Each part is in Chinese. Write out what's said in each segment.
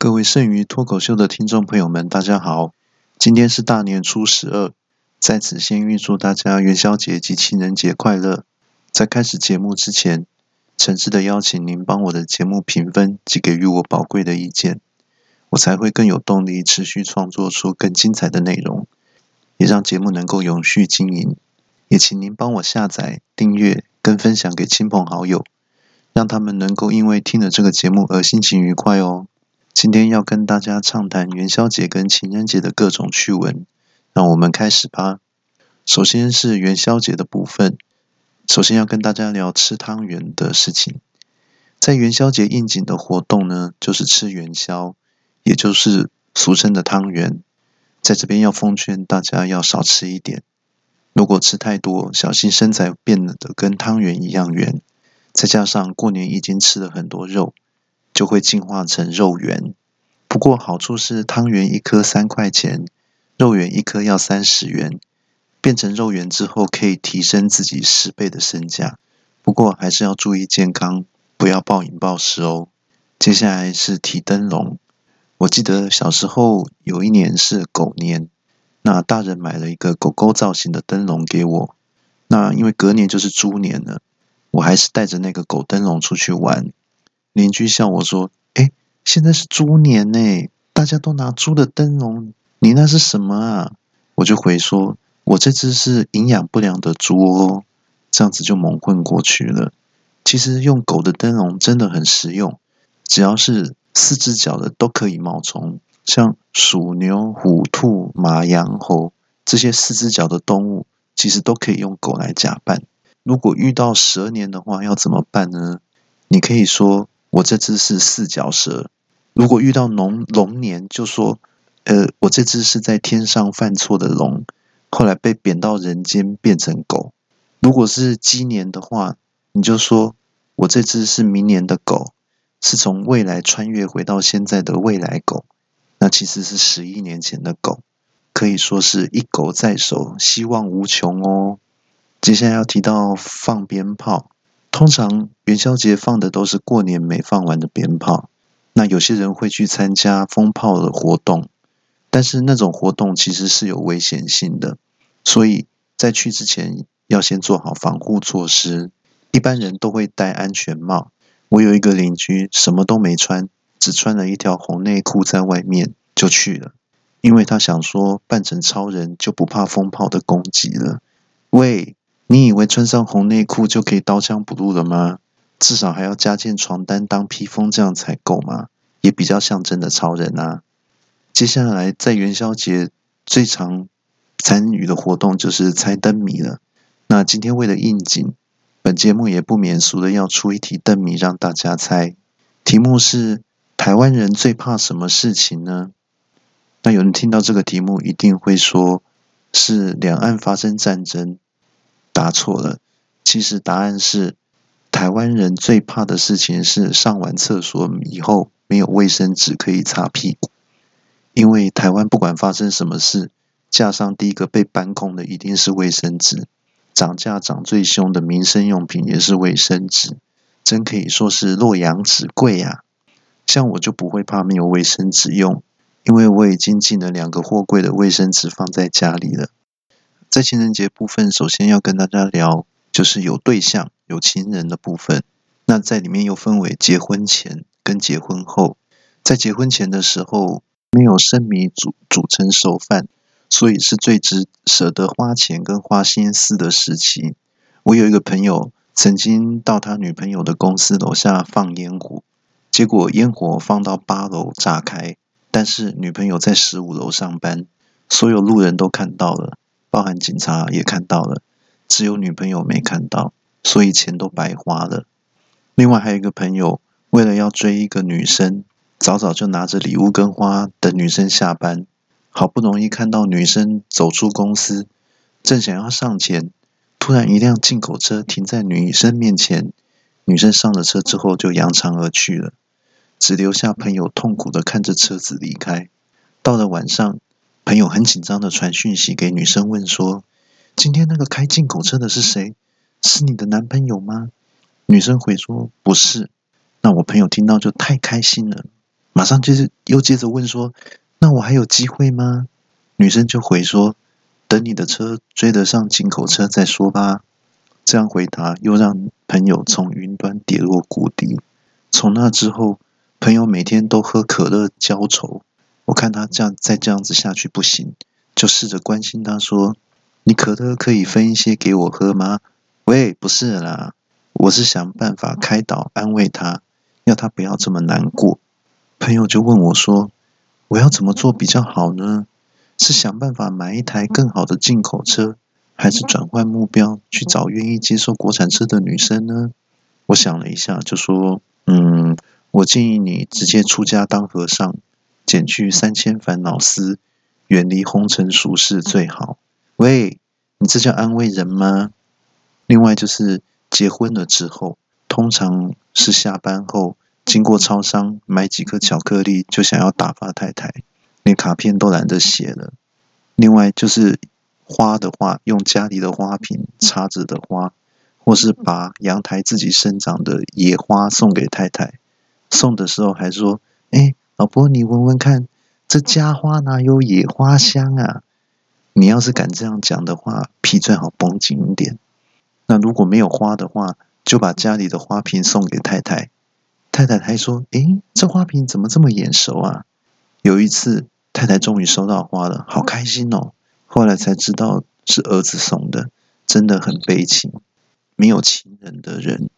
各位剩余脱口秀的听众朋友们，大家好！今天是大年初十二，在此先预祝大家元宵节及情人节快乐。在开始节目之前，诚挚的邀请您帮我的节目评分及给予我宝贵的意见，我才会更有动力持续创作出更精彩的内容，也让节目能够永续经营。也请您帮我下载、订阅跟分享给亲朋好友，让他们能够因为听了这个节目而心情愉快哦。今天要跟大家畅谈元宵节跟情人节的各种趣闻，让我们开始吧。首先是元宵节的部分，首先要跟大家聊吃汤圆的事情。在元宵节应景的活动呢，就是吃元宵，也就是俗称的汤圆。在这边要奉劝大家要少吃一点，如果吃太多，小心身材变得跟汤圆一样圆。再加上过年已经吃了很多肉。就会进化成肉圆。不过好处是汤圆一颗三块钱，肉圆一颗要三十元。变成肉圆之后，可以提升自己十倍的身价。不过还是要注意健康，不要暴饮暴食哦。接下来是提灯笼。我记得小时候有一年是狗年，那大人买了一个狗狗造型的灯笼给我。那因为隔年就是猪年了，我还是带着那个狗灯笼出去玩。邻居笑我说：“哎，现在是猪年呢，大家都拿猪的灯笼，你那是什么啊？”我就回说：“我这只是营养不良的猪哦。”这样子就蒙混过去了。其实用狗的灯笼真的很实用，只要是四只脚的都可以冒充，像鼠、牛、虎、兔、马、羊、猴这些四只脚的动物，其实都可以用狗来假扮。如果遇到蛇年的话，要怎么办呢？你可以说。我这只是四脚蛇，如果遇到龙龙年，就说，呃，我这只是在天上犯错的龙，后来被贬到人间变成狗。如果是鸡年的话，你就说我这只是明年的狗，是从未来穿越回到现在的未来狗，那其实是十一年前的狗，可以说是一狗在手，希望无穷哦。接下来要提到放鞭炮。通常元宵节放的都是过年没放完的鞭炮，那有些人会去参加风炮的活动，但是那种活动其实是有危险性的，所以在去之前要先做好防护措施。一般人都会戴安全帽。我有一个邻居什么都没穿，只穿了一条红内裤在外面就去了，因为他想说扮成超人就不怕风炮的攻击了。喂。你以为穿上红内裤就可以刀枪不入了吗？至少还要加件床单当披风，这样才够吗？也比较像真的超人啊！接下来在元宵节最常参与的活动就是猜灯谜了。那今天为了应景，本节目也不免俗的要出一题灯谜让大家猜。题目是：台湾人最怕什么事情呢？那有人听到这个题目一定会说，是两岸发生战争。答错了，其实答案是台湾人最怕的事情是上完厕所以后没有卫生纸可以擦屁股，因为台湾不管发生什么事，架上第一个被搬空的一定是卫生纸，涨价涨最凶的民生用品也是卫生纸，真可以说是洛阳纸贵呀。像我就不会怕没有卫生纸用，因为我已经进了两个货柜的卫生纸放在家里了。在情人节部分，首先要跟大家聊，就是有对象、有情人的部分。那在里面又分为结婚前跟结婚后。在结婚前的时候，没有生米煮煮成熟饭，所以是最值舍得花钱跟花心思的时期。我有一个朋友，曾经到他女朋友的公司楼下放烟火，结果烟火放到八楼炸开，但是女朋友在十五楼上班，所有路人都看到了。包含警察也看到了，只有女朋友没看到，所以钱都白花了。另外还有一个朋友，为了要追一个女生，早早就拿着礼物跟花等女生下班，好不容易看到女生走出公司，正想要上前，突然一辆进口车停在女生面前，女生上了车之后就扬长而去了，只留下朋友痛苦的看着车子离开。到了晚上。朋友很紧张的传讯息给女生，问说：“今天那个开进口车的是谁？是你的男朋友吗？”女生回说：“不是。”那我朋友听到就太开心了，马上就是又接着问说：“那我还有机会吗？”女生就回说：“等你的车追得上进口车再说吧。”这样回答又让朋友从云端跌落谷底。从那之后，朋友每天都喝可乐浇愁。我看他这样再这样子下去不行，就试着关心他说：“你可乐可以分一些给我喝吗？”喂，不是啦，我是想办法开导安慰他，要他不要这么难过。朋友就问我说：“我要怎么做比较好呢？是想办法买一台更好的进口车，还是转换目标去找愿意接受国产车的女生呢？”我想了一下，就说：“嗯，我建议你直接出家当和尚，减去三千烦恼丝，远离红尘俗世最好。”喂，你这叫安慰人吗？另外就是结婚了之后，通常是下班后经过超商买几颗巧克力，就想要打发太太，连卡片都懒得写了。另外就是花的话，用家里的花瓶插着的花，或是把阳台自己生长的野花送给太太。送的时候还说：“哎，老婆，你闻闻看，这家花哪有野花香啊？”你要是敢这样讲的话，皮最好绷紧一点。那如果没有花的话，就把家里的花瓶送给太太。太太还说：“诶，这花瓶怎么这么眼熟啊？”有一次，太太终于收到花了，好开心哦。后来才知道是儿子送的，真的很悲情。没有情人的人，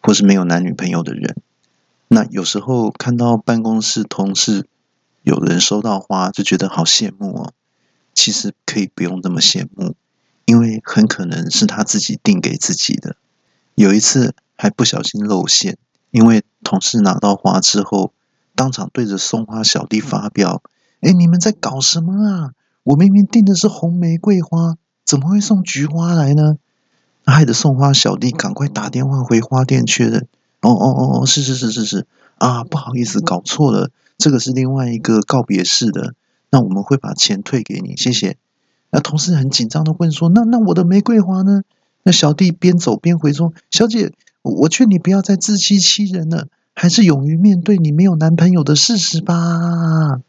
或是没有男女朋友的人，那有时候看到办公室同事有人收到花，就觉得好羡慕哦。其实可以不用这么羡慕。因为很可能是他自己订给自己的。有一次还不小心露馅，因为同事拿到花之后，当场对着送花小弟发飙：“哎，你们在搞什么啊？我明明订的是红玫瑰花，怎么会送菊花来呢？”害得送花小弟赶快打电话回花店确认：“哦哦哦哦，是是是是是啊，不好意思，搞错了，这个是另外一个告别式的，那我们会把钱退给你，谢谢。”那同事很紧张的问说：“那那我的玫瑰花呢？”那小弟边走边回说：“小姐，我劝你不要再自欺欺人了，还是勇于面对你没有男朋友的事实吧。”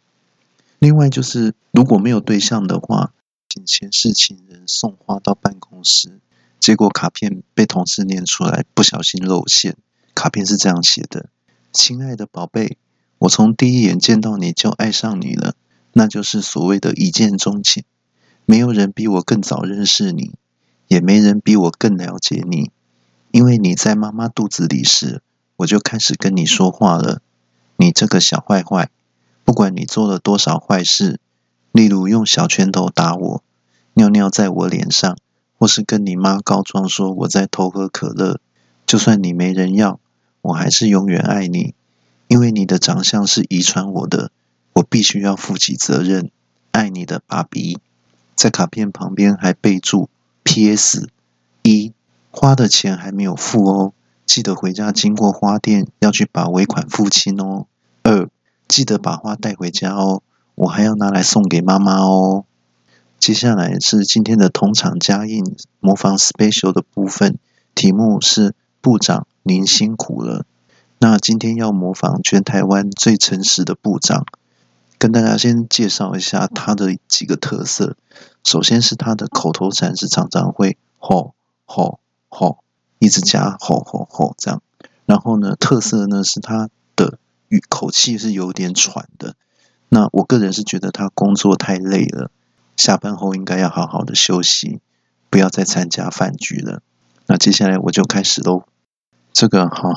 另外就是，如果没有对象的话，请前世情人送花到办公室，结果卡片被同事念出来，不小心露馅。卡片是这样写的：“亲爱的宝贝，我从第一眼见到你就爱上你了，那就是所谓的一见钟情。”没有人比我更早认识你，也没人比我更了解你。因为你在妈妈肚子里时，我就开始跟你说话了。你这个小坏坏，不管你做了多少坏事，例如用小拳头打我、尿尿在我脸上，或是跟你妈告状说我在偷喝可乐，就算你没人要，我还是永远爱你。因为你的长相是遗传我的，我必须要负起责任，爱你的爸比。在卡片旁边还备注：P.S. 一花的钱还没有付哦，记得回家经过花店要去把尾款付清哦。二记得把花带回家哦，我还要拿来送给妈妈哦。接下来是今天的同场加印模仿 special 的部分，题目是部长您辛苦了。那今天要模仿全台湾最诚实的部长。跟大家先介绍一下他的几个特色。首先是他的口头禅是常常会吼吼吼，一直加吼吼吼这样。然后呢，特色呢是他的语口气是有点喘的。那我个人是觉得他工作太累了，下班后应该要好好的休息，不要再参加饭局了。那接下来我就开始喽。这个哈，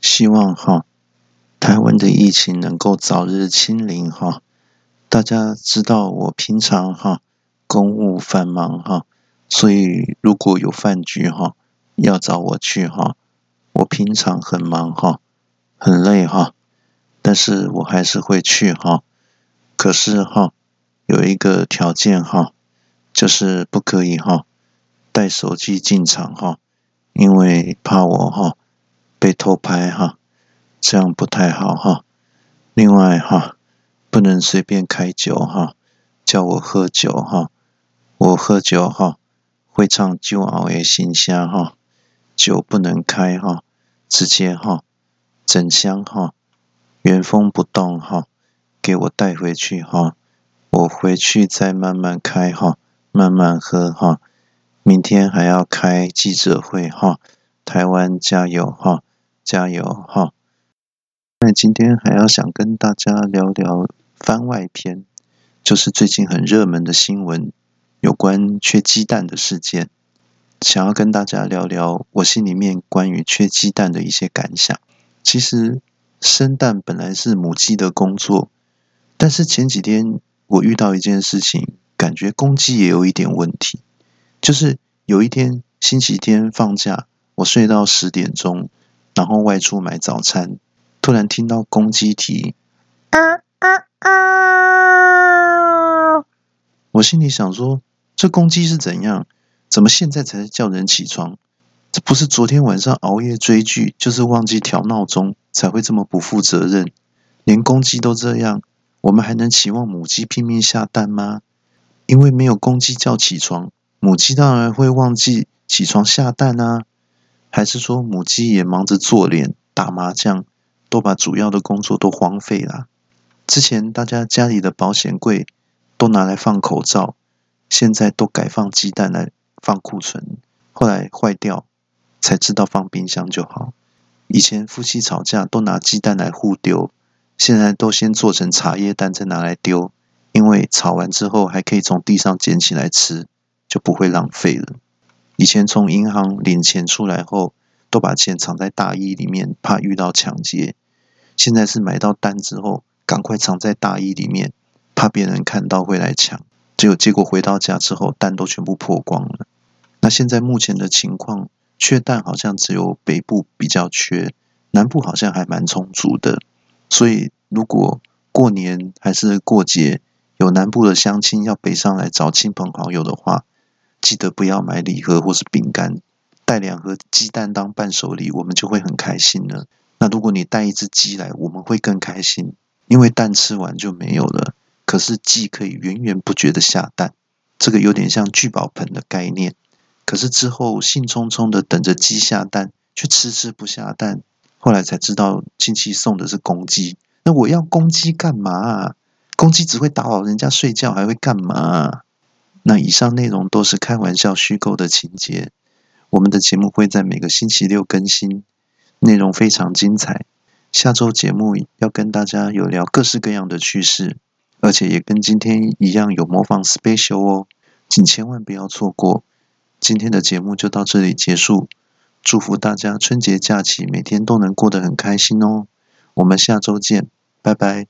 希望哈。台湾的疫情能够早日清零哈！大家知道我平常哈公务繁忙哈，所以如果有饭局哈要找我去哈，我平常很忙哈，很累哈，但是我还是会去哈。可是哈有一个条件哈，就是不可以哈带手机进场哈，因为怕我哈被偷拍哈。这样不太好哈。另外哈，不能随便开酒哈，叫我喝酒哈。我喝酒哈，会唱旧熬的新香哈。酒不能开哈，直接哈整箱哈原封不动哈，给我带回去哈，我回去再慢慢开哈，慢慢喝哈。明天还要开记者会哈，台湾加油哈，加油哈。那今天还要想跟大家聊聊番外篇，就是最近很热门的新闻，有关缺鸡蛋的事件。想要跟大家聊聊我心里面关于缺鸡蛋的一些感想。其实生蛋本来是母鸡的工作，但是前几天我遇到一件事情，感觉公鸡也有一点问题。就是有一天星期天放假，我睡到十点钟，然后外出买早餐，突然听到公鸡啼啊啊啊！我心里想说，这公鸡是怎样？怎么现在才叫人起床？这不是昨天晚上熬夜追剧，就是忘记调闹钟，才会这么不负责任。连公鸡都这样，我们还能期望母鸡拼命下蛋吗？因为没有公鸡叫起床，母鸡当然会忘记起床下蛋啊。还是说母鸡也忙着做脸、打麻将，都把主要的工作都荒废了？之前大家家里的保险柜都拿来放口罩，现在都改放鸡蛋来。放库存，后来坏掉，才知道放冰箱就好。以前夫妻吵架都拿鸡蛋来互丢，现在都先做成茶叶蛋再拿来丢，因为炒完之后还可以从地上捡起来吃，就不会浪费了。以前从银行领钱出来后，都把钱藏在大衣里面，怕遇到抢劫。现在是买到单之后，赶快藏在大衣里面，怕别人看到会来抢。结果结果回到家之后，蛋都全部破光了。那现在目前的情况，缺蛋好像只有北部比较缺，南部好像还蛮充足的。所以如果过年还是过节，有南部的乡亲要北上来找亲朋好友的话，记得不要买礼盒或是饼干，带两盒鸡蛋当伴手礼，我们就会很开心了。那如果你带一只鸡来，我们会更开心，因为蛋吃完就没有了，可是鸡可以源源不绝的下蛋，这个有点像聚宝盆的概念。可是之后兴冲冲的等着鸡下蛋，却迟迟不下蛋。后来才知道亲戚送的是公鸡。那我要公鸡干嘛？公鸡只会打扰人家睡觉，还会干嘛？那以上内容都是开玩笑虚构的情节。我们的节目会在每个星期六更新，内容非常精彩。下周节目要跟大家有聊各式各样的趣事，而且也跟今天一样有模仿 special 哦，请千万不要错过。今天的节目就到这里结束，祝福大家春节假期每天都能过得很开心哦！我们下周见，拜拜。